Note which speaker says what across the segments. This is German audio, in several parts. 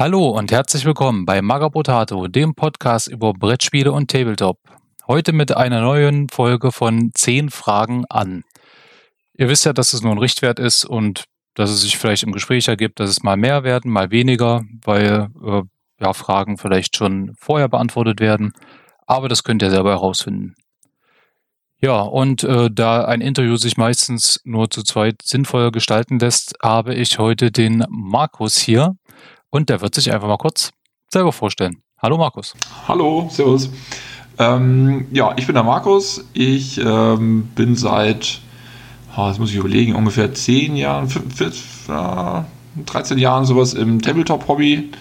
Speaker 1: Hallo und herzlich willkommen bei Magabotato, dem Podcast über Brettspiele und Tabletop. Heute mit einer neuen Folge von 10 Fragen an. Ihr wisst ja, dass es nur ein Richtwert ist und dass es sich vielleicht im Gespräch ergibt, dass es mal mehr werden, mal weniger, weil äh, ja, Fragen vielleicht schon vorher beantwortet werden. Aber das könnt ihr selber herausfinden. Ja, und äh, da ein Interview sich meistens nur zu zweit sinnvoll gestalten lässt, habe ich heute den Markus hier und der wird sich einfach mal kurz selber vorstellen. Hallo Markus.
Speaker 2: Hallo, Servus. Ähm, ja, ich bin der Markus. Ich ähm, bin seit, oh, das muss ich überlegen, ungefähr 10 Jahren, 5, äh, 13 Jahren sowas im Tabletop-Hobby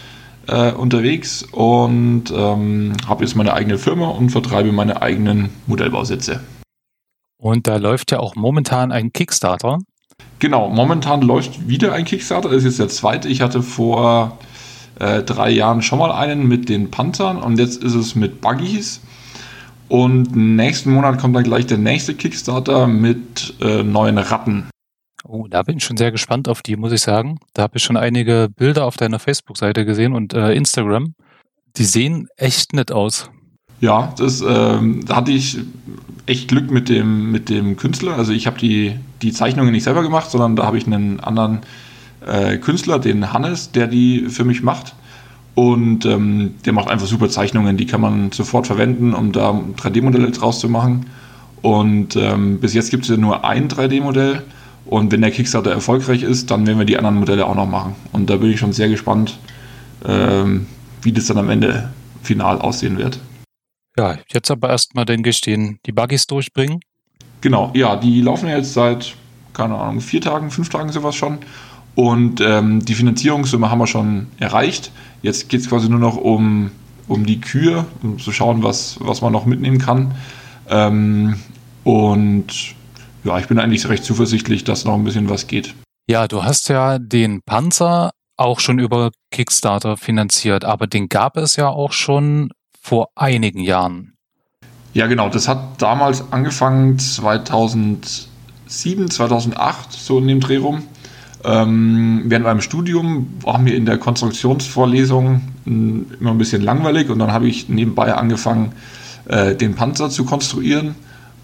Speaker 2: äh, unterwegs und ähm, habe jetzt meine eigene Firma und vertreibe meine eigenen Modellbausätze.
Speaker 1: Und da läuft ja auch momentan ein Kickstarter.
Speaker 2: Genau, momentan läuft wieder ein Kickstarter. Das ist jetzt der zweite. Ich hatte vor äh, drei Jahren schon mal einen mit den Panthern und jetzt ist es mit Buggies. Und nächsten Monat kommt dann gleich der nächste Kickstarter mit äh, neuen Ratten.
Speaker 1: Oh, da bin ich schon sehr gespannt auf die, muss ich sagen. Da habe ich schon einige Bilder auf deiner Facebook-Seite gesehen und äh, Instagram. Die sehen echt nett aus.
Speaker 2: Ja, das, ähm, da hatte ich echt Glück mit dem, mit dem Künstler. Also ich habe die, die Zeichnungen nicht selber gemacht, sondern da habe ich einen anderen äh, Künstler, den Hannes, der die für mich macht. Und ähm, der macht einfach super Zeichnungen, die kann man sofort verwenden, um da 3D-Modelle draus zu machen. Und ähm, bis jetzt gibt es ja nur ein 3D-Modell. Und wenn der Kickstarter erfolgreich ist, dann werden wir die anderen Modelle auch noch machen. Und da bin ich schon sehr gespannt, ähm, wie das dann am Ende final aussehen wird.
Speaker 1: Ja, jetzt aber erstmal, denke ich, den, die Buggies durchbringen.
Speaker 2: Genau, ja, die laufen jetzt seit, keine Ahnung, vier Tagen, fünf Tagen sowas schon. Und ähm, die Finanzierungssumme haben wir schon erreicht. Jetzt geht es quasi nur noch um, um die Kühe, um zu schauen, was, was man noch mitnehmen kann. Ähm, und ja, ich bin eigentlich recht zuversichtlich, dass noch ein bisschen was geht.
Speaker 1: Ja, du hast ja den Panzer auch schon über Kickstarter finanziert, aber den gab es ja auch schon vor einigen Jahren.
Speaker 2: Ja, genau. Das hat damals angefangen 2007, 2008, so in dem Dreh rum. Ähm, während meinem Studium war mir in der Konstruktionsvorlesung hm, immer ein bisschen langweilig und dann habe ich nebenbei angefangen, äh, den Panzer zu konstruieren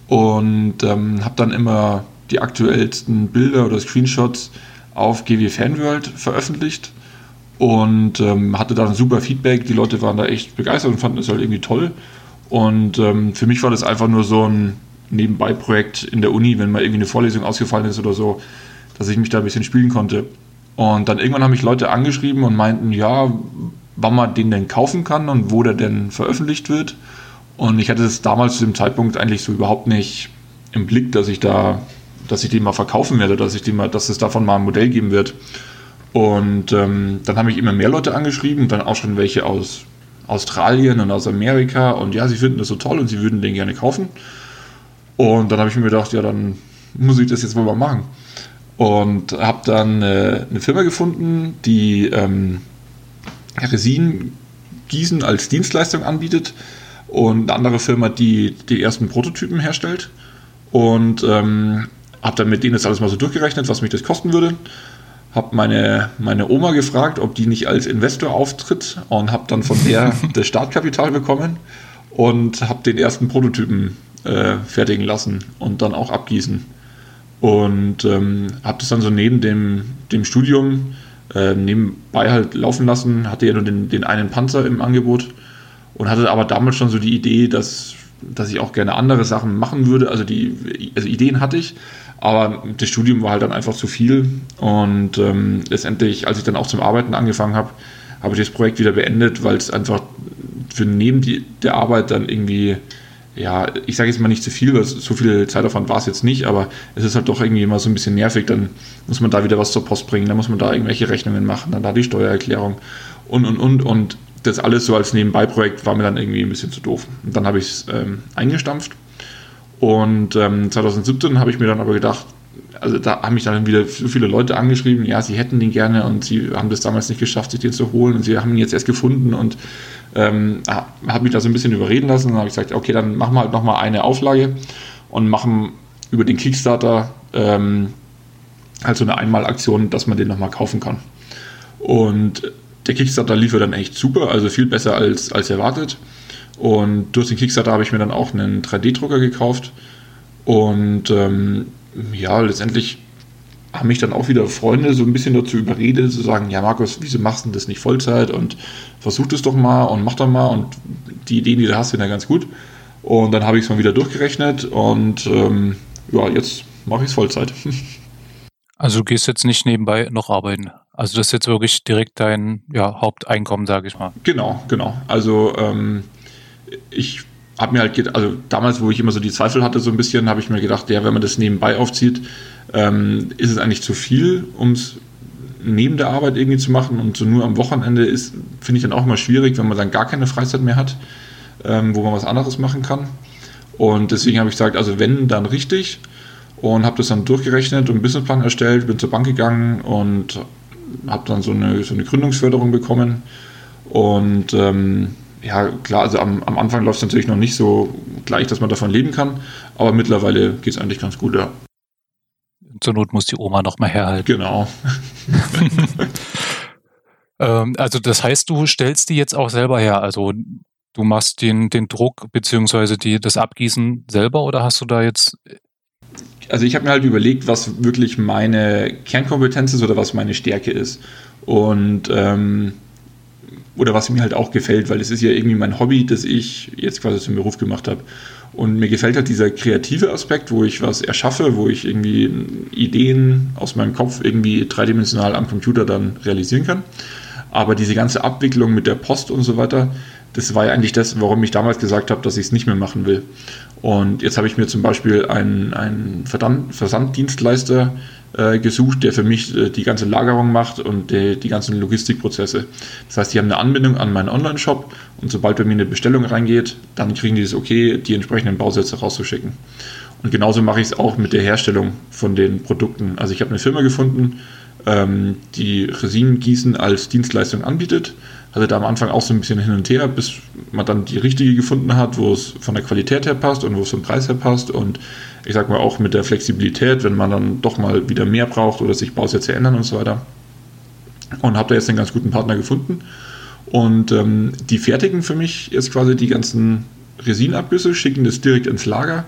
Speaker 2: und ähm, habe dann immer die aktuellsten Bilder oder Screenshots auf GW Fanworld veröffentlicht und ähm, hatte da ein super Feedback. Die Leute waren da echt begeistert und fanden es halt irgendwie toll. Und ähm, für mich war das einfach nur so ein Nebenbei-Projekt in der Uni, wenn mal irgendwie eine Vorlesung ausgefallen ist oder so, dass ich mich da ein bisschen spielen konnte. Und dann irgendwann haben mich Leute angeschrieben und meinten, ja, wann man den denn kaufen kann und wo der denn veröffentlicht wird. Und ich hatte es damals zu dem Zeitpunkt eigentlich so überhaupt nicht im Blick, dass ich da, dass ich den mal verkaufen werde, dass ich den mal, dass es davon mal ein Modell geben wird. Und ähm, dann haben mich immer mehr Leute angeschrieben, dann auch schon welche aus Australien und aus Amerika. Und ja, sie finden das so toll und sie würden den gerne kaufen. Und dann habe ich mir gedacht, ja, dann muss ich das jetzt wohl mal machen. Und habe dann äh, eine Firma gefunden, die ähm, Resin gießen als Dienstleistung anbietet und eine andere Firma, die die ersten Prototypen herstellt. Und ähm, habe dann mit denen das alles mal so durchgerechnet, was mich das kosten würde habe meine, meine Oma gefragt, ob die nicht als Investor auftritt und habe dann von der das Startkapital bekommen und habe den ersten Prototypen äh, fertigen lassen und dann auch abgießen. Und ähm, habe das dann so neben dem, dem Studium äh, nebenbei halt laufen lassen, hatte ja nur den, den einen Panzer im Angebot und hatte aber damals schon so die Idee, dass, dass ich auch gerne andere Sachen machen würde. Also die also Ideen hatte ich, aber das Studium war halt dann einfach zu viel. Und ähm, letztendlich, als ich dann auch zum Arbeiten angefangen habe, habe ich das Projekt wieder beendet, weil es einfach für neben die, der Arbeit dann irgendwie, ja, ich sage jetzt mal nicht zu viel, weil so viel Zeitaufwand war es jetzt nicht, aber es ist halt doch irgendwie immer so ein bisschen nervig. Dann muss man da wieder was zur Post bringen, dann muss man da irgendwelche Rechnungen machen, dann da die Steuererklärung und, und, und. Und das alles so als Nebenbei-Projekt war mir dann irgendwie ein bisschen zu doof. Und dann habe ich es ähm, eingestampft und ähm, 2017 habe ich mir dann aber gedacht, also da haben mich dann wieder so viele Leute angeschrieben, ja, sie hätten den gerne und sie haben das damals nicht geschafft, sich den zu holen und sie haben ihn jetzt erst gefunden und ähm, habe mich da so ein bisschen überreden lassen. Dann habe ich gesagt, okay, dann machen wir halt nochmal eine Auflage und machen über den Kickstarter ähm, halt so eine Einmalaktion, dass man den nochmal kaufen kann. Und der Kickstarter lief dann echt super, also viel besser als, als erwartet. Und durch den Kickstarter habe ich mir dann auch einen 3D-Drucker gekauft. Und ähm, ja, letztendlich haben mich dann auch wieder Freunde so ein bisschen dazu überredet, zu sagen, ja Markus, wieso machst du das nicht Vollzeit und versuch das doch mal und mach doch mal und die Ideen, die du hast, sind ja ganz gut. Und dann habe ich es mal wieder durchgerechnet und ähm, ja, jetzt mache ich es Vollzeit.
Speaker 1: Also du gehst jetzt nicht nebenbei noch arbeiten. Also das ist jetzt wirklich direkt dein ja, Haupteinkommen, sage ich mal.
Speaker 2: Genau, genau. Also ähm, ich habe mir halt, also damals, wo ich immer so die Zweifel hatte, so ein bisschen, habe ich mir gedacht, ja, wenn man das nebenbei aufzieht, ähm, ist es eigentlich zu viel, um es neben der Arbeit irgendwie zu machen. Und so nur am Wochenende ist, finde ich dann auch mal schwierig, wenn man dann gar keine Freizeit mehr hat, ähm, wo man was anderes machen kann. Und deswegen habe ich gesagt, also wenn, dann richtig. Und habe das dann durchgerechnet und einen Businessplan erstellt, bin zur Bank gegangen und habe dann so eine, so eine Gründungsförderung bekommen. Und ähm, ja, klar, also am, am Anfang läuft es natürlich noch nicht so gleich, dass man davon leben kann, aber mittlerweile geht es eigentlich ganz gut, ja.
Speaker 1: Zur Not muss die Oma noch mal herhalten.
Speaker 2: Genau.
Speaker 1: ähm, also das heißt, du stellst die jetzt auch selber her, also du machst den, den Druck beziehungsweise die, das Abgießen selber oder hast du da jetzt
Speaker 2: also ich habe mir halt überlegt, was wirklich meine Kernkompetenz ist oder was meine Stärke ist. Und ähm, oder was mir halt auch gefällt, weil es ist ja irgendwie mein Hobby, das ich jetzt quasi zum Beruf gemacht habe. Und mir gefällt halt dieser kreative Aspekt, wo ich was erschaffe, wo ich irgendwie Ideen aus meinem Kopf irgendwie dreidimensional am Computer dann realisieren kann. Aber diese ganze Abwicklung mit der Post und so weiter, das war ja eigentlich das, warum ich damals gesagt habe, dass ich es nicht mehr machen will. Und jetzt habe ich mir zum Beispiel einen, einen Versanddienstleister äh, gesucht, der für mich äh, die ganze Lagerung macht und die, die ganzen Logistikprozesse. Das heißt, die haben eine Anbindung an meinen Online-Shop und sobald bei mir eine Bestellung reingeht, dann kriegen die das okay, die entsprechenden Bausätze rauszuschicken. Und genauso mache ich es auch mit der Herstellung von den Produkten. Also ich habe eine Firma gefunden, ähm, die Resinengießen als Dienstleistung anbietet. Hatte da am Anfang auch so ein bisschen hin und her, bis man dann die richtige gefunden hat, wo es von der Qualität her passt und wo es vom Preis her passt und ich sag mal auch mit der Flexibilität, wenn man dann doch mal wieder mehr braucht oder sich Bausätze ändern und so weiter. Und habe da jetzt einen ganz guten Partner gefunden. Und ähm, die fertigen für mich jetzt quasi die ganzen Resinabgüsse, schicken das direkt ins Lager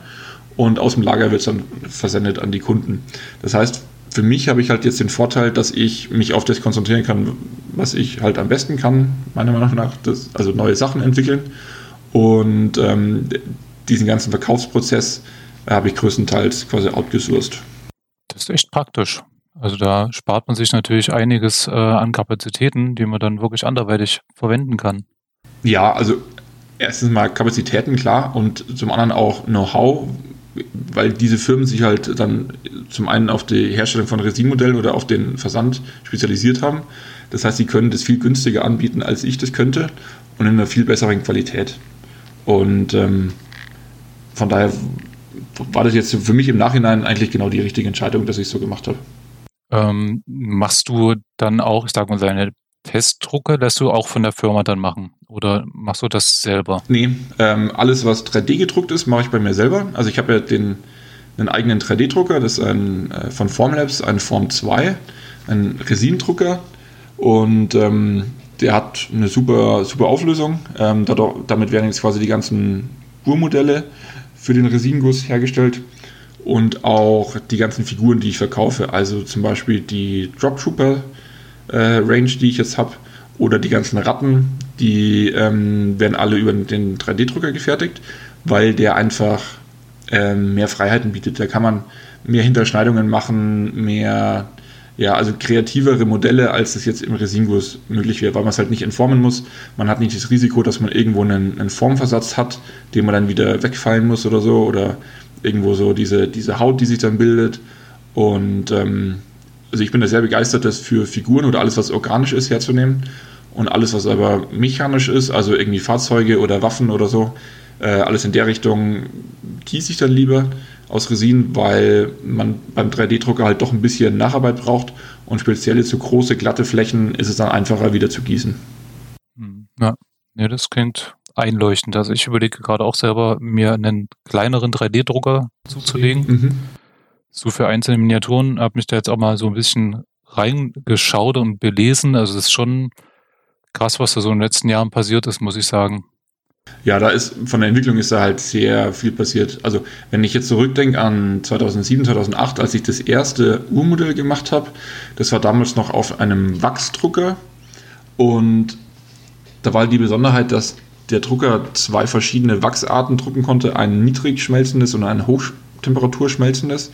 Speaker 2: und aus dem Lager wird es dann versendet an die Kunden. Das heißt, für mich habe ich halt jetzt den Vorteil, dass ich mich auf das konzentrieren kann, was ich halt am besten kann, meiner Meinung nach, das, also neue Sachen entwickeln. Und ähm, diesen ganzen Verkaufsprozess habe ich größtenteils quasi outgesourced.
Speaker 1: Das ist echt praktisch. Also da spart man sich natürlich einiges äh, an Kapazitäten, die man dann wirklich anderweitig verwenden kann.
Speaker 2: Ja, also erstens mal Kapazitäten, klar, und zum anderen auch Know-how, weil diese Firmen sich halt dann zum einen auf die Herstellung von Resinmodellen oder auf den Versand spezialisiert haben. Das heißt, sie können das viel günstiger anbieten, als ich das könnte und in einer viel besseren Qualität. Und ähm, von daher war das jetzt für mich im Nachhinein eigentlich genau die richtige Entscheidung, dass ich es so gemacht habe.
Speaker 1: Ähm, machst du dann auch, ich sag mal, deine Testdrucke lässt du auch von der Firma dann machen? Oder machst du das selber?
Speaker 2: Nee, ähm, alles, was 3D gedruckt ist, mache ich bei mir selber. Also ich habe ja den, einen eigenen 3D-Drucker, das ist ein, äh, von Formlabs, ein Form 2, ein Resindrucker. Und ähm, der hat eine super, super Auflösung. Ähm, dadurch, damit werden jetzt quasi die ganzen Urmodelle für den Resinguss hergestellt und auch die ganzen Figuren, die ich verkaufe. Also zum Beispiel die Droptrooper äh, Range, die ich jetzt habe, oder die ganzen Ratten, die ähm, werden alle über den 3D-Drucker gefertigt, weil der einfach ähm, mehr Freiheiten bietet. Da kann man mehr Hinterschneidungen machen, mehr ja, also kreativere Modelle, als es jetzt im Resinguss möglich wäre, weil man es halt nicht entformen muss. Man hat nicht das Risiko, dass man irgendwo einen, einen Formversatz hat, den man dann wieder wegfallen muss oder so, oder irgendwo so diese, diese Haut, die sich dann bildet. Und ähm, also ich bin da sehr begeistert, das für Figuren oder alles, was organisch ist, herzunehmen. Und alles, was aber mechanisch ist, also irgendwie Fahrzeuge oder Waffen oder so, äh, alles in der Richtung gieße ich dann lieber aus Resin, weil man beim 3D-Drucker halt doch ein bisschen Nacharbeit braucht und speziell jetzt so große, glatte Flächen ist es dann einfacher wieder zu gießen.
Speaker 1: Hm, ja, ja das klingt einleuchtend. Also ich überlege gerade auch selber, mir einen kleineren 3D-Drucker zuzulegen. Mhm. So für einzelne Miniaturen habe mich da jetzt auch mal so ein bisschen reingeschaut und belesen. Also es ist schon krass, was da so in den letzten Jahren passiert ist, muss ich sagen.
Speaker 2: Ja, da ist von der Entwicklung ist da halt sehr viel passiert. Also wenn ich jetzt zurückdenke an 2007, 2008, als ich das erste Urmodell gemacht habe, das war damals noch auf einem Wachsdrucker und da war die Besonderheit, dass der Drucker zwei verschiedene Wachsarten drucken konnte, ein niedrig schmelzendes und ein Hochtemperatur schmelzendes.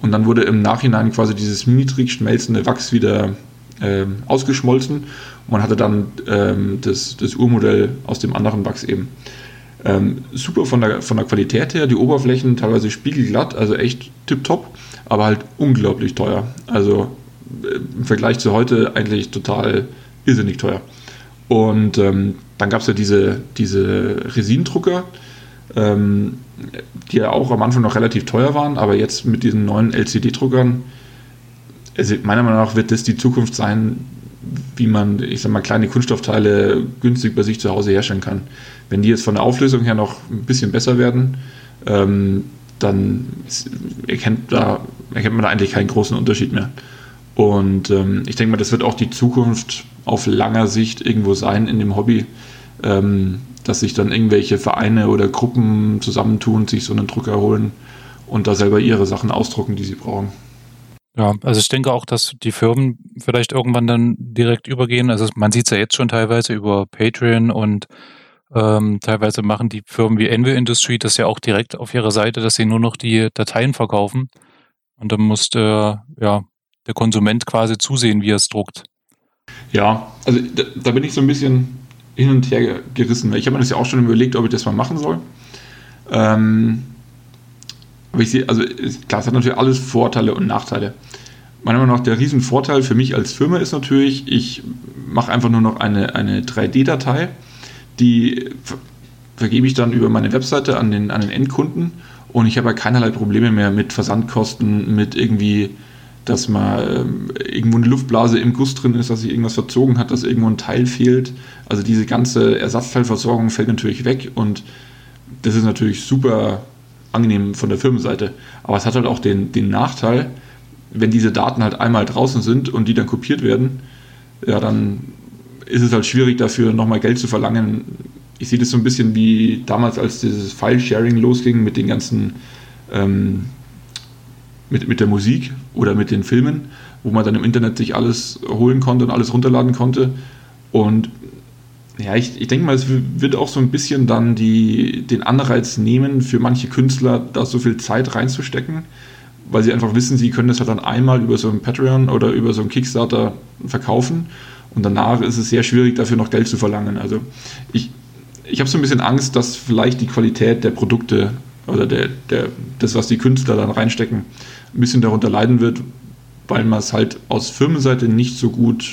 Speaker 2: Und dann wurde im Nachhinein quasi dieses niedrig schmelzende Wachs wieder äh, ausgeschmolzen man hatte dann ähm, das, das Urmodell aus dem anderen Wachs eben. Ähm, super von der, von der Qualität her, die Oberflächen teilweise spiegelglatt, also echt tipptopp, aber halt unglaublich teuer. Also äh, im Vergleich zu heute eigentlich total irrsinnig teuer. Und ähm, dann gab es ja diese, diese Resindrucker, ähm, die ja auch am Anfang noch relativ teuer waren, aber jetzt mit diesen neuen LCD-Druckern also meiner Meinung nach wird das die Zukunft sein, wie man, ich sag mal, kleine Kunststoffteile günstig bei sich zu Hause herstellen kann. Wenn die jetzt von der Auflösung her noch ein bisschen besser werden, ähm, dann erkennt, da, erkennt man da eigentlich keinen großen Unterschied mehr. Und ähm, ich denke mal, das wird auch die Zukunft auf langer Sicht irgendwo sein in dem Hobby, ähm, dass sich dann irgendwelche Vereine oder Gruppen zusammentun, sich so einen Drucker holen und da selber ihre Sachen ausdrucken, die sie brauchen.
Speaker 1: Ja, also ich denke auch, dass die Firmen vielleicht irgendwann dann direkt übergehen. Also man sieht es ja jetzt schon teilweise über Patreon und ähm, teilweise machen die Firmen wie Envy Industry das ja auch direkt auf ihrer Seite, dass sie nur noch die Dateien verkaufen. Und dann muss der, ja, der Konsument quasi zusehen, wie er es druckt.
Speaker 2: Ja, also da, da, bin ich so ein bisschen hin und her gerissen. Ich habe mir das ja auch schon überlegt, ob ich das mal machen soll. Ähm, aber ich sehe, also klar, es hat natürlich alles Vorteile und Nachteile. Meiner Meinung nach der Riesenvorteil für mich als Firma ist natürlich, ich mache einfach nur noch eine, eine 3D-Datei, die vergebe ich dann über meine Webseite an den, an den Endkunden und ich habe ja keinerlei Probleme mehr mit Versandkosten, mit irgendwie, dass mal ähm, irgendwo eine Luftblase im Guss drin ist, dass sich irgendwas verzogen hat, dass irgendwo ein Teil fehlt. Also diese ganze Ersatzteilversorgung fällt natürlich weg und das ist natürlich super angenehm von der Firmenseite. Aber es hat halt auch den, den Nachteil, wenn diese Daten halt einmal draußen sind und die dann kopiert werden, ja, dann ist es halt schwierig dafür nochmal Geld zu verlangen. Ich sehe das so ein bisschen wie damals, als dieses File-Sharing losging mit den ganzen, ähm, mit, mit der Musik oder mit den Filmen, wo man dann im Internet sich alles holen konnte und alles runterladen konnte. Und ja, ich, ich denke mal, es wird auch so ein bisschen dann die, den Anreiz nehmen, für manche Künstler da so viel Zeit reinzustecken, weil sie einfach wissen, sie können das halt dann einmal über so ein Patreon oder über so ein Kickstarter verkaufen und danach ist es sehr schwierig, dafür noch Geld zu verlangen. Also ich, ich habe so ein bisschen Angst, dass vielleicht die Qualität der Produkte oder der, der, das, was die Künstler dann reinstecken, ein bisschen darunter leiden wird, weil man es halt aus Firmenseite nicht so gut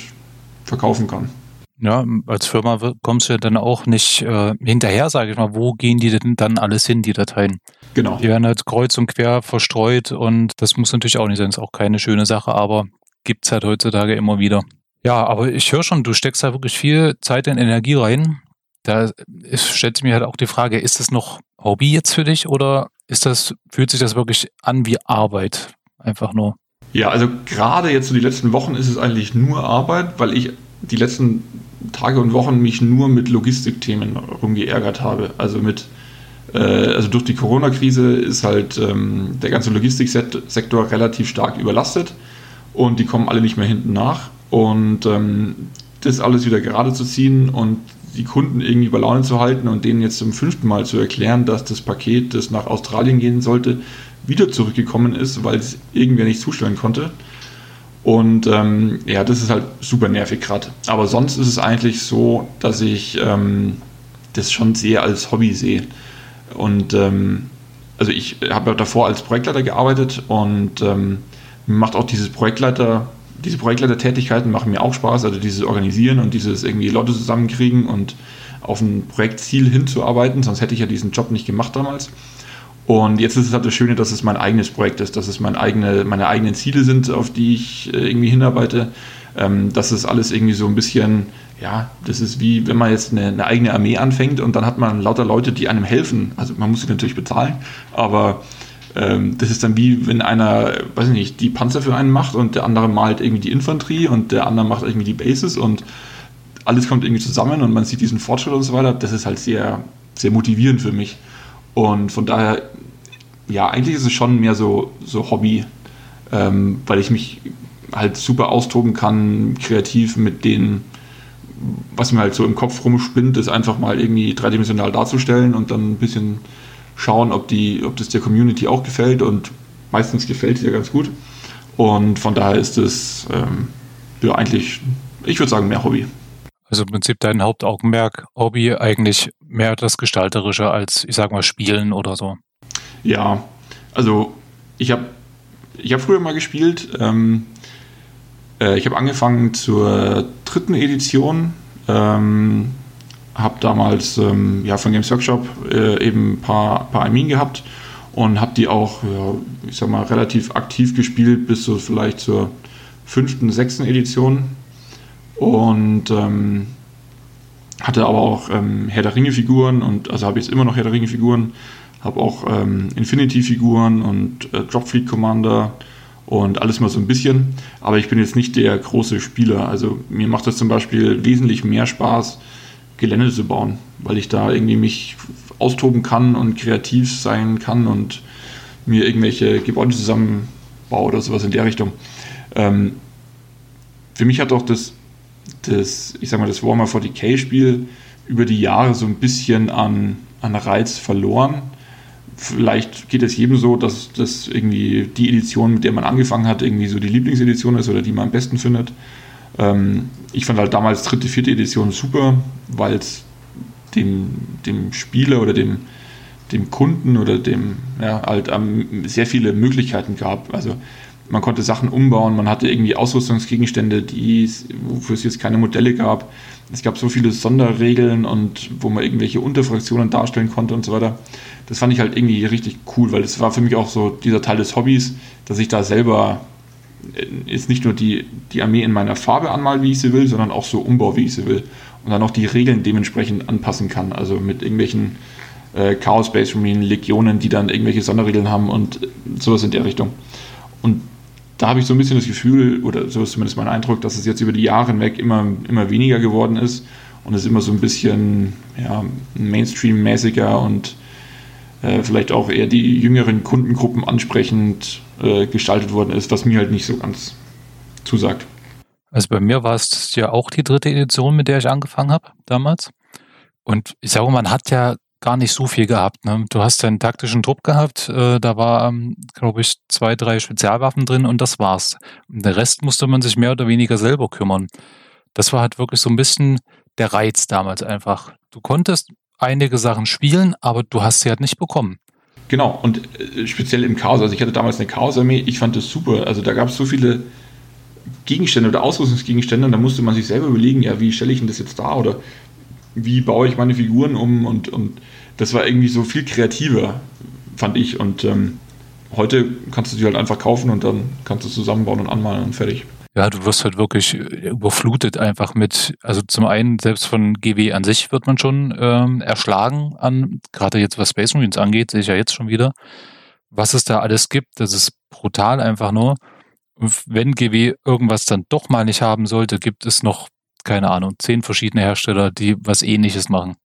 Speaker 2: verkaufen kann.
Speaker 1: Ja, als Firma kommst du ja dann auch nicht äh, hinterher, sage ich mal. Wo gehen die denn dann alles hin, die Dateien?
Speaker 2: Genau.
Speaker 1: Die werden halt kreuz und quer verstreut und das muss natürlich auch nicht sein. Ist auch keine schöne Sache, aber gibt es halt heutzutage immer wieder. Ja, aber ich höre schon, du steckst da wirklich viel Zeit und Energie rein. Da stellt sich mir halt auch die Frage, ist das noch Hobby jetzt für dich oder ist das, fühlt sich das wirklich an wie Arbeit? Einfach nur.
Speaker 2: Ja, also gerade jetzt so die letzten Wochen ist es eigentlich nur Arbeit, weil ich die letzten Tage und Wochen mich nur mit Logistikthemen rumgeärgert habe. Also mit äh, also durch die Corona-Krise ist halt ähm, der ganze Logistiksektor relativ stark überlastet und die kommen alle nicht mehr hinten nach. Und ähm, das alles wieder gerade zu ziehen und die Kunden irgendwie bei Laune zu halten und denen jetzt zum fünften Mal zu erklären, dass das Paket, das nach Australien gehen sollte, wieder zurückgekommen ist, weil es irgendwer nicht zustellen konnte. Und ähm, ja, das ist halt super nervig gerade. Aber sonst ist es eigentlich so, dass ich ähm, das schon sehr als Hobby sehe. Und ähm, also ich habe davor als Projektleiter gearbeitet und ähm, macht auch dieses Projektleiter, diese Projektleitertätigkeiten machen mir auch Spaß, also dieses Organisieren und dieses irgendwie Leute zusammenkriegen und auf ein Projektziel hinzuarbeiten, sonst hätte ich ja diesen Job nicht gemacht damals. Und jetzt ist es halt das Schöne, dass es mein eigenes Projekt ist, dass es mein eigene, meine eigenen Ziele sind, auf die ich äh, irgendwie hinarbeite. Ähm, dass es alles irgendwie so ein bisschen, ja, das ist wie wenn man jetzt eine, eine, eigene Armee anfängt und dann hat man lauter Leute, die einem helfen. Also man muss sie natürlich bezahlen, aber ähm, das ist dann wie wenn einer, weiß ich nicht, die Panzer für einen macht und der andere malt irgendwie die Infanterie und der andere macht irgendwie die Bases und alles kommt irgendwie zusammen und man sieht diesen Fortschritt und so weiter. Das ist halt sehr, sehr motivierend für mich. Und von daher, ja, eigentlich ist es schon mehr so, so Hobby, ähm, weil ich mich halt super austoben kann, kreativ mit den, was mir halt so im Kopf rumspinnt, ist einfach mal irgendwie dreidimensional darzustellen und dann ein bisschen schauen, ob, die, ob das der Community auch gefällt und meistens gefällt es ja ganz gut. Und von daher ist es ähm, ja eigentlich, ich würde sagen, mehr Hobby.
Speaker 1: Also im Prinzip dein Hauptaugenmerk, Hobby eigentlich mehr das Gestalterische als, ich sag mal, Spielen oder so.
Speaker 2: Ja, also ich habe ich hab früher mal gespielt. Ähm, äh, ich habe angefangen zur dritten Edition. Ähm, habe damals ähm, ja, von Games Workshop äh, eben ein paar, paar Armeen gehabt und habe die auch, ja, ich sag mal, relativ aktiv gespielt bis so vielleicht zur fünften, sechsten Edition. Und ähm, hatte aber auch ähm, Herr der Ringe-Figuren und also habe jetzt immer noch Herr der Ringe-Figuren, habe auch ähm, Infinity-Figuren und äh, Dropfleet Commander und alles mal so ein bisschen. Aber ich bin jetzt nicht der große Spieler. Also mir macht das zum Beispiel wesentlich mehr Spaß, Gelände zu bauen, weil ich da irgendwie mich austoben kann und kreativ sein kann und mir irgendwelche Gebäude zusammenbaue oder sowas in der Richtung. Ähm, für mich hat auch das, das, ich sag mal, das Warhammer 40k-Spiel über die Jahre so ein bisschen an, an Reiz verloren. Vielleicht geht es jedem so, dass das irgendwie die Edition, mit der man angefangen hat, irgendwie so die Lieblingsedition ist oder die man am besten findet. Ähm, ich fand halt damals dritte, vierte Edition super, weil es dem, dem Spieler oder dem, dem Kunden oder dem ja, halt ähm, sehr viele Möglichkeiten gab. Also man konnte Sachen umbauen, man hatte irgendwie Ausrüstungsgegenstände, wofür es jetzt keine Modelle gab. Es gab so viele Sonderregeln und wo man irgendwelche Unterfraktionen darstellen konnte und so weiter. Das fand ich halt irgendwie richtig cool, weil das war für mich auch so dieser Teil des Hobbys, dass ich da selber jetzt nicht nur die, die Armee in meiner Farbe anmal, wie ich sie will, sondern auch so umbau, wie ich sie will. Und dann auch die Regeln dementsprechend anpassen kann. Also mit irgendwelchen äh, Chaos Space Marine Legionen, die dann irgendwelche Sonderregeln haben und sowas in der Richtung. Und da habe ich so ein bisschen das Gefühl, oder so ist zumindest mein Eindruck, dass es jetzt über die Jahre hinweg immer, immer weniger geworden ist und es immer so ein bisschen ja, Mainstream-mäßiger und äh, vielleicht auch eher die jüngeren Kundengruppen ansprechend äh, gestaltet worden ist, was mir halt nicht so ganz zusagt.
Speaker 1: Also bei mir war es ja auch die dritte Edition, mit der ich angefangen habe damals. Und ich sage, man hat ja gar nicht so viel gehabt. Ne? Du hast deinen taktischen Trupp gehabt, äh, da war, ähm, glaube ich, zwei, drei Spezialwaffen drin und das war's. Und der Rest musste man sich mehr oder weniger selber kümmern. Das war halt wirklich so ein bisschen der Reiz damals einfach. Du konntest einige Sachen spielen, aber du hast sie halt nicht bekommen.
Speaker 2: Genau, und äh, speziell im Chaos, also ich hatte damals eine Chaos-Armee, ich fand das super. Also da gab es so viele Gegenstände oder Ausrüstungsgegenstände da musste man sich selber überlegen, ja, wie stelle ich denn das jetzt da oder wie baue ich meine Figuren um und, und das war irgendwie so viel kreativer, fand ich. Und ähm, heute kannst du sie halt einfach kaufen und dann kannst du zusammenbauen und anmalen und fertig.
Speaker 1: Ja, du wirst halt wirklich überflutet einfach mit, also zum einen selbst von GW an sich wird man schon ähm, erschlagen an, gerade jetzt was Space Marines angeht, sehe ich ja jetzt schon wieder, was es da alles gibt, das ist brutal einfach nur. wenn GW irgendwas dann doch mal nicht haben sollte, gibt es noch, keine Ahnung, zehn verschiedene Hersteller, die was ähnliches machen.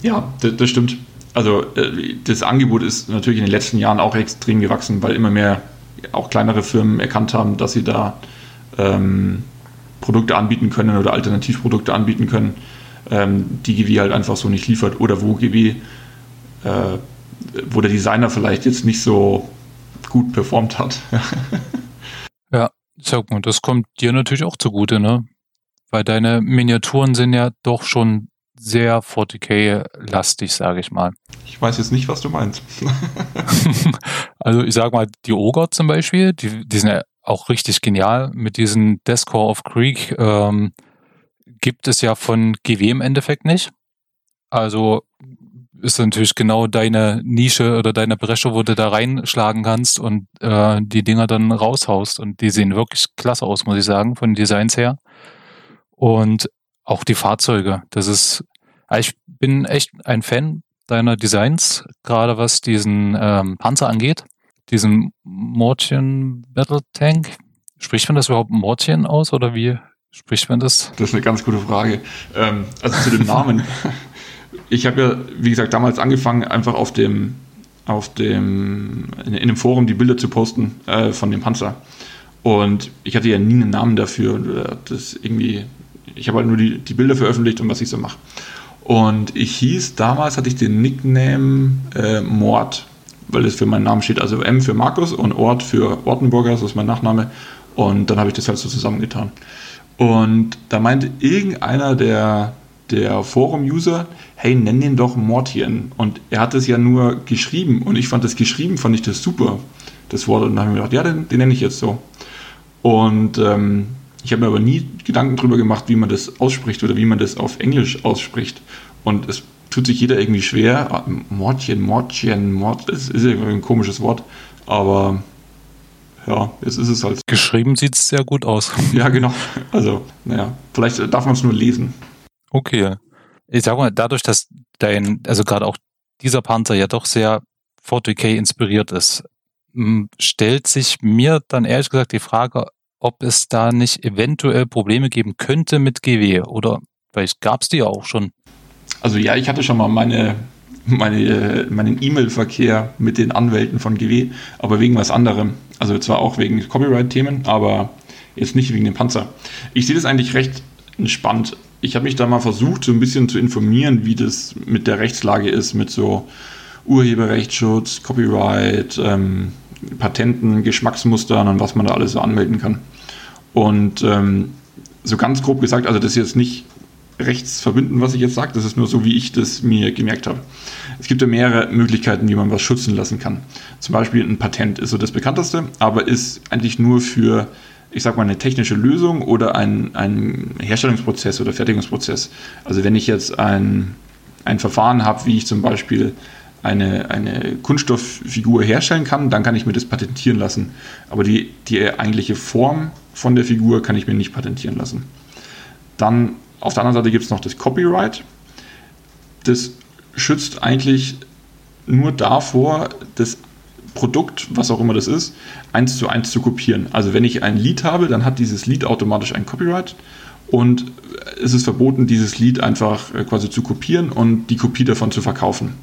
Speaker 2: Ja, das, das stimmt. Also äh, das Angebot ist natürlich in den letzten Jahren auch extrem gewachsen, weil immer mehr auch kleinere Firmen erkannt haben, dass sie da ähm, Produkte anbieten können oder Alternativprodukte anbieten können, ähm, die GW halt einfach so nicht liefert oder wo GW, äh, wo der Designer vielleicht jetzt nicht so gut performt hat.
Speaker 1: ja, sag mal, das kommt dir natürlich auch zugute, ne? Weil deine Miniaturen sind ja doch schon sehr 40k-lastig, sage ich mal.
Speaker 2: Ich weiß jetzt nicht, was du meinst.
Speaker 1: also ich sag mal, die Ogre zum Beispiel, die, die sind ja auch richtig genial. Mit diesen Deathcore of Creek ähm, gibt es ja von GW im Endeffekt nicht. Also ist natürlich genau deine Nische oder deine Bresche, wo du da reinschlagen kannst und äh, die Dinger dann raushaust. Und die sehen wirklich klasse aus, muss ich sagen, von Designs her. Und auch die Fahrzeuge. Das ist, ich bin echt ein Fan deiner Designs, gerade was diesen ähm, Panzer angeht diesen Mortien Battle Tank. Spricht man das überhaupt Mortien aus oder wie Spricht man das?
Speaker 2: Das ist eine ganz gute Frage. Ähm, also zu dem Namen. ich habe ja, wie gesagt, damals angefangen, einfach auf dem, auf dem, in, in dem Forum die Bilder zu posten äh, von dem Panzer. Und ich hatte ja nie einen Namen dafür. Das irgendwie, ich habe halt nur die, die Bilder veröffentlicht und was ich so mache. Und ich hieß, damals hatte ich den Nickname äh, Mord, weil das für meinen Namen steht. Also M für Markus und Ort für Ortenburger, das ist mein Nachname. Und dann habe ich das halt so zusammengetan. Und da meinte irgendeiner der, der Forum-User, hey, nenn den doch Mortien. Und er hat es ja nur geschrieben und ich fand das geschrieben, fand ich das super, das Wort. Und dann habe ich mir gedacht, ja, den, den nenne ich jetzt so. Und ähm, ich habe mir aber nie Gedanken darüber gemacht, wie man das ausspricht oder wie man das auf Englisch ausspricht. Und es tut sich jeder irgendwie schwer. Ah, Mordchen, Mordchen, Mord, das ist irgendwie ein komisches Wort. Aber ja, jetzt ist es halt.
Speaker 1: Geschrieben sieht es sehr gut aus.
Speaker 2: Ja, genau. Also, naja, vielleicht darf man es nur lesen.
Speaker 1: Okay. Ich sag mal, dadurch, dass dein, also gerade auch dieser Panzer ja doch sehr 40k inspiriert ist, stellt sich mir dann ehrlich gesagt die Frage, ob es da nicht eventuell Probleme geben könnte mit GW oder vielleicht gab es die ja auch schon.
Speaker 2: Also ja, ich hatte schon mal meine meine, meinen E-Mail-Verkehr mit den Anwälten von GW, aber wegen was anderem. Also zwar auch wegen Copyright-Themen, aber jetzt nicht wegen dem Panzer. Ich sehe das eigentlich recht entspannt. Ich habe mich da mal versucht, so ein bisschen zu informieren, wie das mit der Rechtslage ist, mit so Urheberrechtsschutz, Copyright, ähm, Patenten, Geschmacksmustern und was man da alles so anmelden kann. Und ähm, so ganz grob gesagt, also das ist jetzt nicht rechtsverbindend, was ich jetzt sage. Das ist nur so, wie ich das mir gemerkt habe. Es gibt ja mehrere Möglichkeiten, wie man was schützen lassen kann. Zum Beispiel ein Patent ist so das bekannteste, aber ist eigentlich nur für, ich sag mal, eine technische Lösung oder ein, ein Herstellungsprozess oder Fertigungsprozess. Also wenn ich jetzt ein, ein Verfahren habe, wie ich zum Beispiel eine, eine Kunststofffigur herstellen kann, dann kann ich mir das patentieren lassen. Aber die, die eigentliche Form von der Figur kann ich mir nicht patentieren lassen. Dann auf der anderen Seite gibt es noch das Copyright. Das schützt eigentlich nur davor, das Produkt, was auch immer das ist, eins zu eins zu kopieren. Also wenn ich ein Lied habe, dann hat dieses Lied automatisch ein Copyright und es ist verboten, dieses Lied einfach äh, quasi zu kopieren und die Kopie davon zu verkaufen.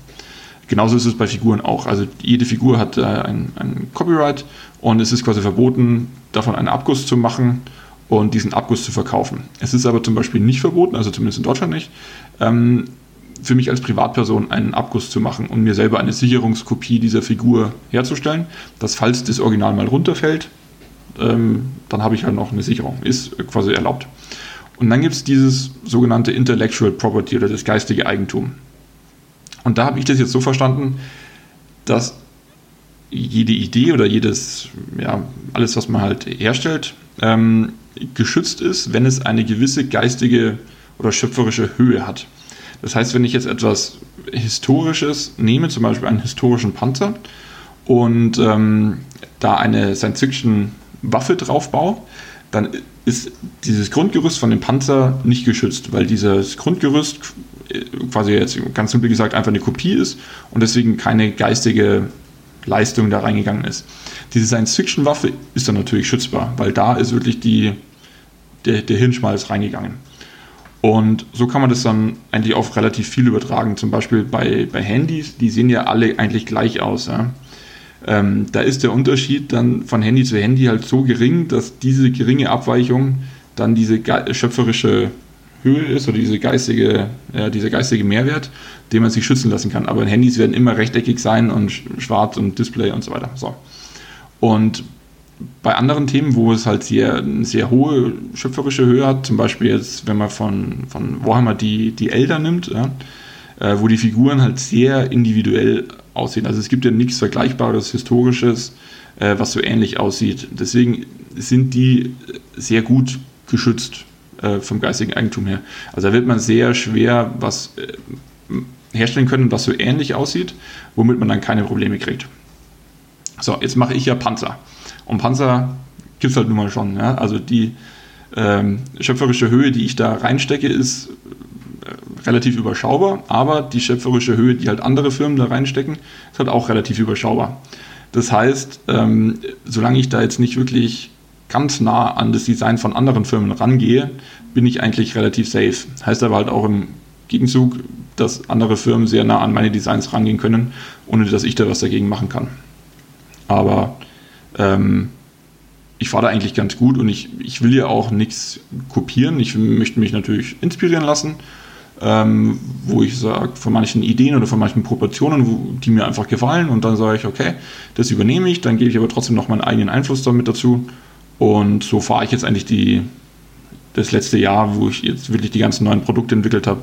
Speaker 2: Genauso ist es bei Figuren auch. Also jede Figur hat äh, ein, ein Copyright und es ist quasi verboten, davon einen Abguss zu machen und diesen Abguss zu verkaufen. Es ist aber zum Beispiel nicht verboten, also zumindest in Deutschland nicht, ähm, für mich als Privatperson einen Abguss zu machen und mir selber eine Sicherungskopie dieser Figur herzustellen, dass falls das Original mal runterfällt, ähm, dann habe ich halt noch eine Sicherung. Ist quasi erlaubt. Und dann gibt es dieses sogenannte Intellectual Property oder das geistige Eigentum. Und da habe ich das jetzt so verstanden, dass jede Idee oder jedes, ja, alles, was man halt herstellt, ähm, geschützt ist, wenn es eine gewisse geistige oder schöpferische Höhe hat. Das heißt, wenn ich jetzt etwas Historisches nehme, zum Beispiel einen historischen Panzer, und ähm, da eine Science-Fiction-Waffe drauf baue, dann ist dieses Grundgerüst von dem Panzer nicht geschützt, weil dieses Grundgerüst äh, quasi jetzt ganz simpel gesagt einfach eine Kopie ist und deswegen keine geistige Leistung da reingegangen ist. Diese Science-Fiction-Waffe ist dann natürlich schützbar, weil da ist wirklich die, der, der Hirnschmalz reingegangen. Und so kann man das dann eigentlich auf relativ viel übertragen. Zum Beispiel bei, bei Handys, die sehen ja alle eigentlich gleich aus. Ja? Ähm, da ist der Unterschied dann von Handy zu Handy halt so gering, dass diese geringe Abweichung dann diese schöpferische Höhe ist oder diese geistige, ja, dieser geistige Mehrwert, den man sich schützen lassen kann. Aber Handys werden immer rechteckig sein und schwarz und Display und so weiter. So. Und bei anderen Themen, wo es halt sehr, eine sehr hohe schöpferische Höhe hat, zum Beispiel jetzt, wenn man von, von Warhammer die, die Elder nimmt, ja, äh, wo die Figuren halt sehr individuell aussehen. Also es gibt ja nichts Vergleichbares, Historisches, äh, was so ähnlich aussieht. Deswegen sind die sehr gut geschützt äh, vom geistigen Eigentum her. Also da wird man sehr schwer was äh, herstellen können, was so ähnlich aussieht, womit man dann keine Probleme kriegt. So, jetzt mache ich ja Panzer. Und Panzer gibt es halt nun mal schon. Ja? Also die ähm, schöpferische Höhe, die ich da reinstecke, ist relativ überschaubar, aber die schöpferische Höhe, die halt andere Firmen da reinstecken, ist halt auch relativ überschaubar. Das heißt, ähm, solange ich da jetzt nicht wirklich ganz nah an das Design von anderen Firmen rangehe, bin ich eigentlich relativ safe. Heißt aber halt auch im Gegenzug, dass andere Firmen sehr nah an meine Designs rangehen können, ohne dass ich da was dagegen machen kann. Aber ähm, ich fahre da eigentlich ganz gut und ich, ich will ja auch nichts kopieren. Ich möchte mich natürlich inspirieren lassen, ähm, wo ich sage, von manchen Ideen oder von manchen Proportionen, wo, die mir einfach gefallen und dann sage ich, okay, das übernehme ich, dann gebe ich aber trotzdem noch meinen eigenen Einfluss damit dazu und so fahre ich jetzt eigentlich die, das letzte Jahr, wo ich jetzt wirklich die ganzen neuen Produkte entwickelt habe,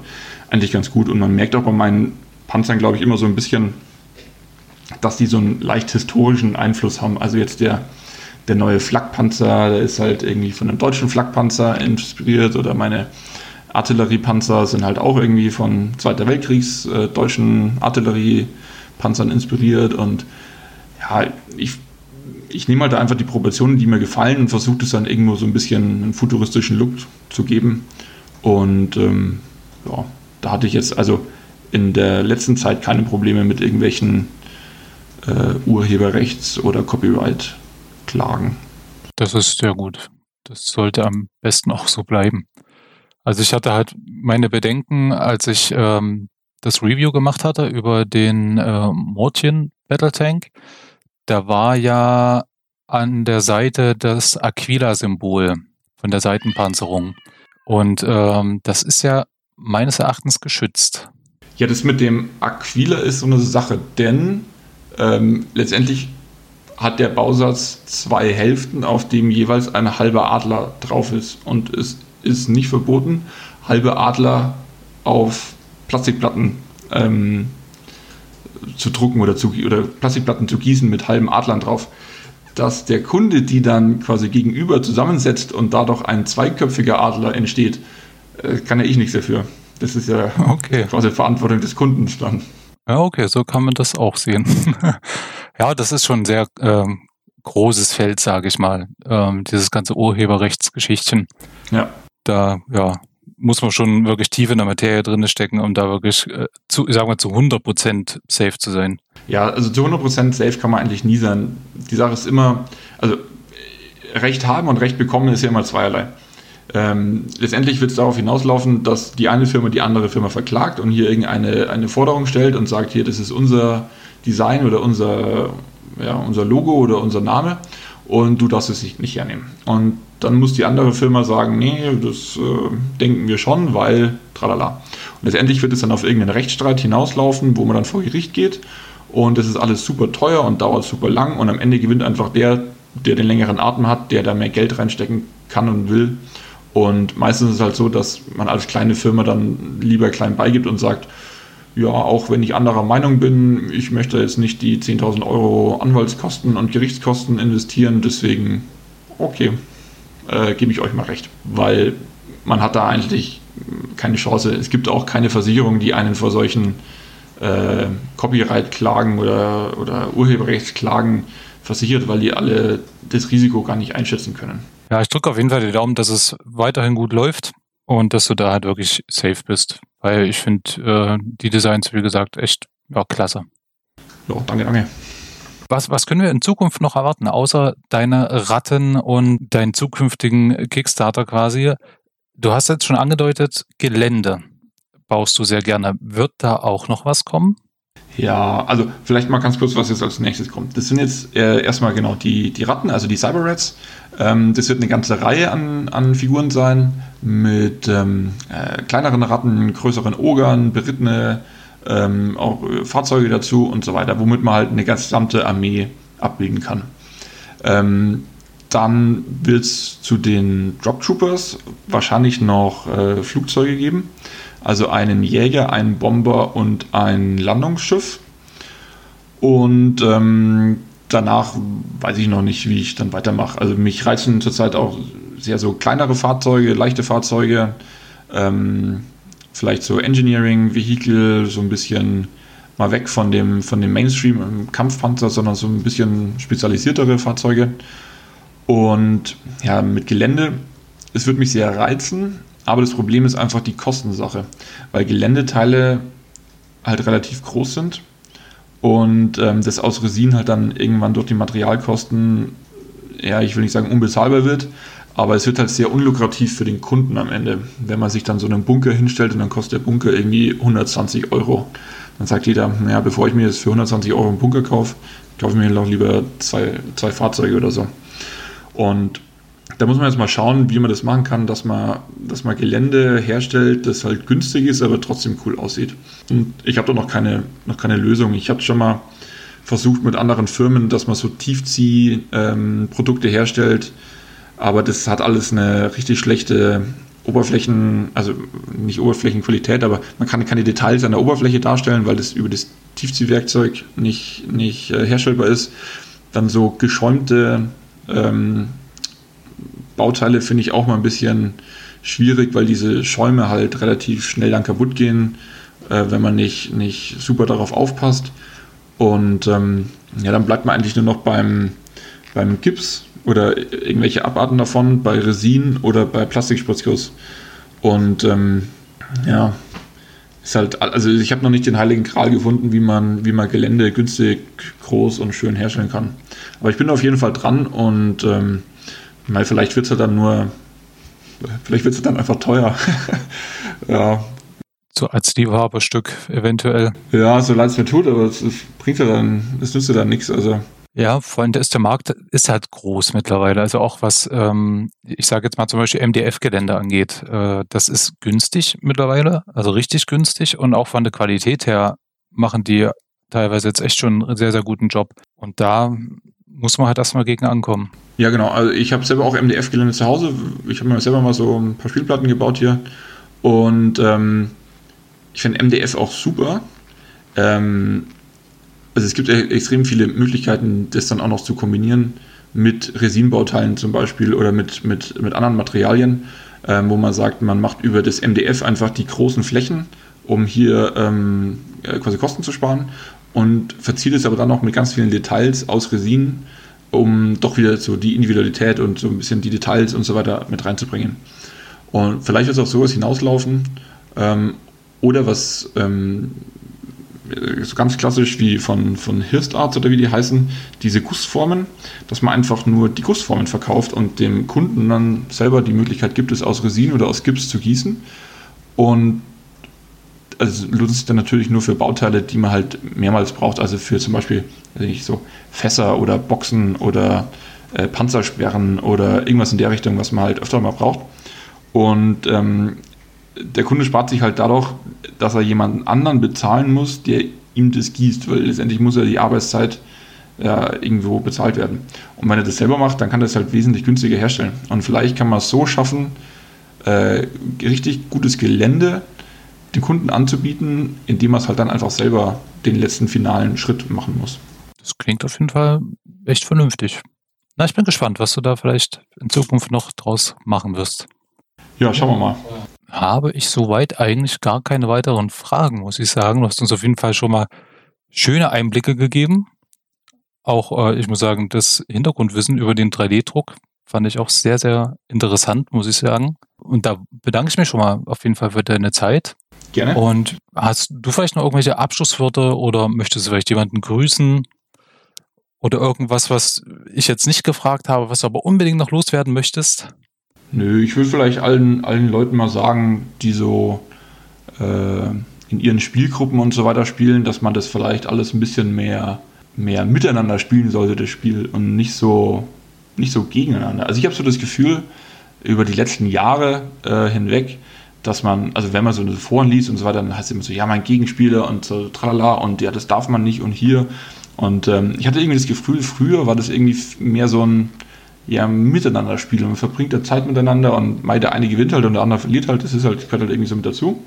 Speaker 2: eigentlich ganz gut. Und man merkt auch bei meinen Panzern, glaube ich, immer so ein bisschen, dass die so einen leicht historischen Einfluss haben. Also jetzt der, der neue Flakpanzer, der ist halt irgendwie von einem deutschen Flakpanzer inspiriert oder meine Artilleriepanzer sind halt auch irgendwie von Zweiter Weltkriegs äh, deutschen Artilleriepanzern inspiriert und ja, ich ich nehme halt einfach die Proportionen, die mir gefallen und versuche das dann irgendwo so ein bisschen einen futuristischen Look zu geben. Und ähm, ja, da hatte ich jetzt also in der letzten Zeit keine Probleme mit irgendwelchen äh, Urheberrechts- oder Copyright-Klagen.
Speaker 1: Das ist sehr gut. Das sollte am besten auch so bleiben. Also ich hatte halt meine Bedenken, als ich ähm, das Review gemacht hatte über den äh, Mortien Battle Tank da war ja an der Seite das Aquila-Symbol von der Seitenpanzerung. Und ähm, das ist ja meines Erachtens geschützt.
Speaker 2: Ja, das mit dem Aquila ist so eine Sache, denn ähm, letztendlich hat der Bausatz zwei Hälften, auf dem jeweils ein halber Adler drauf ist. Und es ist nicht verboten, halbe Adler auf Plastikplatten ähm, zu drucken oder, zu, oder Plastikplatten zu gießen mit halbem Adlern drauf, dass der Kunde die dann quasi gegenüber zusammensetzt und dadurch ein zweiköpfiger Adler entsteht, äh, kann ja ich nichts dafür. Das ist ja okay. quasi Verantwortung des Kundens dann.
Speaker 1: Ja, okay, so kann man das auch sehen. ja, das ist schon ein sehr ähm, großes Feld, sage ich mal. Ähm, dieses ganze Urheberrechtsgeschichtchen. Ja. Da, ja, muss man schon wirklich tief in der Materie drin stecken, um da wirklich äh, zu, sagen wir, zu 100% safe zu sein.
Speaker 2: Ja, also zu 100% safe kann man eigentlich nie sein. Die Sache ist immer, also Recht haben und Recht bekommen ist ja immer zweierlei. Ähm, letztendlich wird es darauf hinauslaufen, dass die eine Firma die andere Firma verklagt und hier irgendeine eine Forderung stellt und sagt, hier, das ist unser Design oder unser, ja, unser Logo oder unser Name und du darfst es nicht hernehmen. Und dann muss die andere Firma sagen, nee, das äh, denken wir schon, weil tralala. Und letztendlich wird es dann auf irgendeinen Rechtsstreit hinauslaufen, wo man dann vor Gericht geht und das ist alles super teuer und dauert super lang und am Ende gewinnt einfach der, der den längeren Atem hat, der da mehr Geld reinstecken kann und will. Und meistens ist es halt so, dass man als kleine Firma dann lieber klein beigibt und sagt, ja, auch wenn ich anderer Meinung bin, ich möchte jetzt nicht die 10.000 Euro Anwaltskosten und Gerichtskosten investieren, deswegen, okay, äh, gebe ich euch mal recht. Weil man hat da eigentlich keine Chance. Es gibt auch keine Versicherung, die einen vor solchen äh, Copyright-Klagen oder, oder Urheberrechtsklagen versichert, weil die alle das Risiko gar nicht einschätzen können.
Speaker 1: Ja, ich drücke auf jeden Fall die Daumen, dass es weiterhin gut läuft und dass du da halt wirklich safe bist. Weil ich finde äh, die Designs, wie gesagt, echt ja, klasse.
Speaker 2: Ja, danke, danke.
Speaker 1: Was, was können wir in Zukunft noch erwarten, außer deine Ratten und deinen zukünftigen Kickstarter quasi? Du hast jetzt schon angedeutet, Gelände baust du sehr gerne. Wird da auch noch was kommen?
Speaker 2: Ja, also vielleicht mal ganz kurz, was jetzt als nächstes kommt. Das sind jetzt äh, erstmal genau die, die Ratten, also die Cyber-Rats. Ähm, das wird eine ganze Reihe an, an Figuren sein mit ähm, äh, kleineren Ratten, größeren Ogern, berittene ähm, auch äh, Fahrzeuge dazu und so weiter, womit man halt eine gesamte Armee abbilden kann. Ähm, dann wird es zu den Drop Troopers wahrscheinlich noch äh, Flugzeuge geben. Also einen Jäger, einen Bomber und ein Landungsschiff. Und ähm, danach weiß ich noch nicht, wie ich dann weitermache. Also mich reizen zurzeit auch sehr so kleinere Fahrzeuge, leichte Fahrzeuge. Ähm, vielleicht so Engineering, Vehikel, so ein bisschen mal weg von dem, von dem Mainstream Kampfpanzer, sondern so ein bisschen spezialisiertere Fahrzeuge. Und ja, mit Gelände, es wird mich sehr reizen, aber das Problem ist einfach die Kostensache, weil Geländeteile halt relativ groß sind und ähm, das aus Resin halt dann irgendwann durch die Materialkosten ja, ich will nicht sagen unbezahlbar wird, aber es wird halt sehr unlukrativ für den Kunden am Ende. Wenn man sich dann so einen Bunker hinstellt und dann kostet der Bunker irgendwie 120 Euro. Dann sagt jeder, naja, bevor ich mir jetzt für 120 Euro einen Bunker kaufe, kaufe ich mir noch lieber zwei, zwei Fahrzeuge oder so. Und da muss man jetzt mal schauen, wie man das machen kann, dass man, dass man Gelände herstellt, das halt günstig ist, aber trotzdem cool aussieht. Und ich habe da noch keine, noch keine Lösung. Ich habe schon mal versucht mit anderen Firmen, dass man so Tiefzieh-Produkte ähm, herstellt, aber das hat alles eine richtig schlechte Oberflächen, also nicht Oberflächenqualität, aber man kann keine Details an der Oberfläche darstellen, weil das über das Tiefziehwerkzeug nicht, nicht äh, herstellbar ist. Dann so geschäumte ähm, Bauteile finde ich auch mal ein bisschen schwierig, weil diese Schäume halt relativ schnell dann kaputt gehen, äh, wenn man nicht, nicht super darauf aufpasst. Und ähm, ja, dann bleibt man eigentlich nur noch beim, beim Gips oder irgendwelche Abarten davon, bei Resin oder bei Plastikspritzguss. Und ähm, ja, ist halt, also ich habe noch nicht den heiligen Gral gefunden, wie man, wie man Gelände günstig, groß und schön herstellen kann. Aber ich bin auf jeden Fall dran und ähm, mal vielleicht wird es ja dann nur, vielleicht wird es dann einfach teuer.
Speaker 1: ja, so als Liebhaberstück eventuell.
Speaker 2: Ja, so leid es mir tut, aber es, es bringt ja dann, es nützt ja dann nichts. Also.
Speaker 1: Ja, allem ist der Markt ist halt groß mittlerweile. Also auch was, ähm, ich sage jetzt mal zum Beispiel MDF-Gelände angeht, äh, das ist günstig mittlerweile, also richtig günstig und auch von der Qualität her machen die teilweise jetzt echt schon einen sehr, sehr guten Job. Und da muss man halt erstmal gegen ankommen.
Speaker 2: Ja, genau. Also ich habe selber auch MDF-Gelände zu Hause. Ich habe mir selber mal so ein paar Spielplatten gebaut hier. Und ähm, ich finde MDF auch super. Ähm, also es gibt e- extrem viele Möglichkeiten, das dann auch noch zu kombinieren mit Resinbauteilen zum Beispiel oder mit, mit, mit anderen Materialien, ähm, wo man sagt, man macht über das MDF einfach die großen Flächen, um hier ähm, quasi Kosten zu sparen und verzieht es aber dann noch mit ganz vielen Details aus Resin, um doch wieder so die Individualität und so ein bisschen die Details und so weiter mit reinzubringen. Und vielleicht wird es auch sowas hinauslaufen. Ähm, oder was ähm, so ganz klassisch wie von, von Hirstarts oder wie die heißen, diese Gussformen, dass man einfach nur die Gussformen verkauft und dem Kunden dann selber die Möglichkeit gibt, es aus Resin oder aus Gips zu gießen. Und also lohnt sich dann natürlich nur für Bauteile, die man halt mehrmals braucht, also für zum Beispiel nicht so Fässer oder Boxen oder äh, Panzersperren oder irgendwas in der Richtung, was man halt öfter mal braucht. Und ähm, der Kunde spart sich halt dadurch, dass er jemanden anderen bezahlen muss, der ihm das gießt, weil letztendlich muss er die Arbeitszeit ja, irgendwo bezahlt werden. Und wenn er das selber macht, dann kann er es halt wesentlich günstiger herstellen. Und vielleicht kann man es so schaffen, äh, richtig gutes Gelände den Kunden anzubieten, indem man es halt dann einfach selber den letzten finalen Schritt machen muss.
Speaker 1: Das klingt auf jeden Fall echt vernünftig. Na, ich bin gespannt, was du da vielleicht in Zukunft noch draus machen wirst.
Speaker 2: Ja, schauen wir mal
Speaker 1: habe ich soweit eigentlich gar keine weiteren Fragen, muss ich sagen. Du hast uns auf jeden Fall schon mal schöne Einblicke gegeben. Auch, äh, ich muss sagen, das Hintergrundwissen über den 3D-Druck fand ich auch sehr, sehr interessant, muss ich sagen. Und da bedanke ich mich schon mal auf jeden Fall für deine Zeit.
Speaker 2: Gerne.
Speaker 1: Und hast du vielleicht noch irgendwelche Abschlussworte oder möchtest du vielleicht jemanden grüßen? Oder irgendwas, was ich jetzt nicht gefragt habe, was du aber unbedingt noch loswerden möchtest?
Speaker 2: Nö, ich würde vielleicht allen, allen Leuten mal sagen, die so äh, in ihren Spielgruppen und so weiter spielen, dass man das vielleicht alles ein bisschen mehr, mehr miteinander spielen sollte, das Spiel, und nicht so, nicht so gegeneinander. Also ich habe so das Gefühl, über die letzten Jahre äh, hinweg, dass man, also wenn man so eine Foren liest und so weiter, dann heißt es immer so, ja, mein Gegenspieler und so tralala und ja, das darf man nicht und hier. Und ähm, ich hatte irgendwie das Gefühl, früher war das irgendwie mehr so ein, ja miteinander spielen. Man verbringt da Zeit miteinander und mei, der eine gewinnt halt und der andere verliert halt. Das ist halt, gehört halt irgendwie so mit dazu.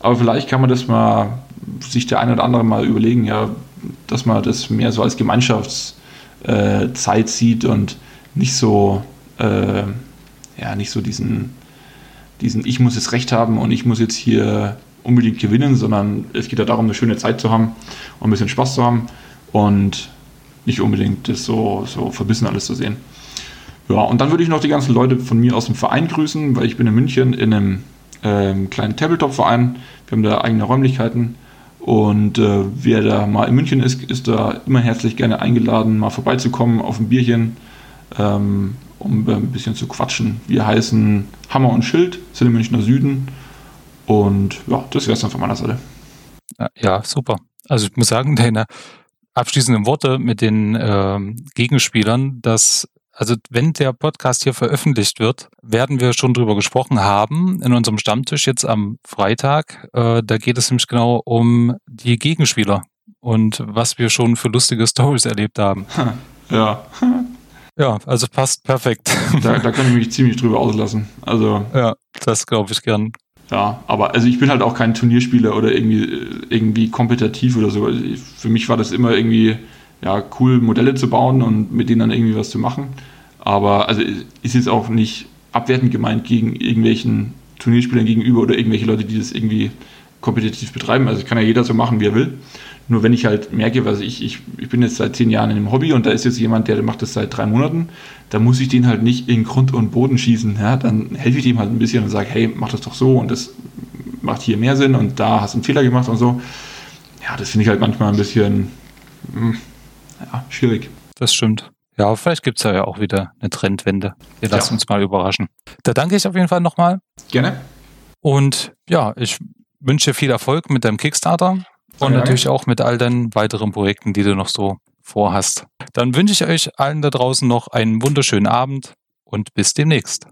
Speaker 2: Aber vielleicht kann man das mal, sich der eine oder andere mal überlegen, ja, dass man das mehr so als Gemeinschaftszeit äh, sieht und nicht so, äh, ja, nicht so diesen, diesen, ich muss jetzt Recht haben und ich muss jetzt hier unbedingt gewinnen, sondern es geht ja darum, eine schöne Zeit zu haben und ein bisschen Spaß zu haben und nicht unbedingt das so, so verbissen alles zu sehen. Ja, und dann würde ich noch die ganzen Leute von mir aus dem Verein grüßen, weil ich bin in München in einem ähm, kleinen Tabletop-Verein. Wir haben da eigene Räumlichkeiten. Und äh, wer da mal in München ist, ist da immer herzlich gerne eingeladen, mal vorbeizukommen auf ein Bierchen ähm, um ein bisschen zu quatschen. Wir heißen Hammer und Schild, sind im Münchner Süden. Und ja, das wäre es dann von meiner Seite.
Speaker 1: Ja, super. Also ich muss sagen, deine abschließenden Worte mit den ähm, Gegenspielern, dass also wenn der Podcast hier veröffentlicht wird, werden wir schon drüber gesprochen haben in unserem Stammtisch jetzt am Freitag. Äh, da geht es nämlich genau um die Gegenspieler und was wir schon für lustige Stories erlebt haben.
Speaker 2: Ja.
Speaker 1: Ja, also passt perfekt.
Speaker 2: Da, da kann ich mich ziemlich drüber auslassen. Also.
Speaker 1: Ja, das glaube ich gern.
Speaker 2: Ja, aber also ich bin halt auch kein Turnierspieler oder irgendwie, irgendwie kompetitiv oder so. Also für mich war das immer irgendwie ja, cool, Modelle zu bauen und mit denen dann irgendwie was zu machen. Aber also ist jetzt auch nicht abwertend gemeint gegen irgendwelchen Turnierspielern gegenüber oder irgendwelche Leute, die das irgendwie kompetitiv betreiben. Also kann ja jeder so machen, wie er will. Nur wenn ich halt merke, was ich, ich, ich bin jetzt seit zehn Jahren in dem Hobby und da ist jetzt jemand, der macht das seit drei Monaten, da muss ich den halt nicht in Grund und Boden schießen. Ja? Dann helfe ich dem halt ein bisschen und sage, hey, mach das doch so und das macht hier mehr Sinn und da hast du einen Fehler gemacht und so. Ja, das finde ich halt manchmal ein bisschen hm, ja, schwierig.
Speaker 1: Das stimmt. Ja, vielleicht gibt es ja auch wieder eine Trendwende. Wir lassen ja. uns mal überraschen. Da danke ich auf jeden Fall nochmal.
Speaker 2: Gerne.
Speaker 1: Und ja, ich wünsche viel Erfolg mit deinem Kickstarter und natürlich auch mit all deinen weiteren Projekten, die du noch so vorhast. Dann wünsche ich euch allen da draußen noch einen wunderschönen Abend und bis demnächst.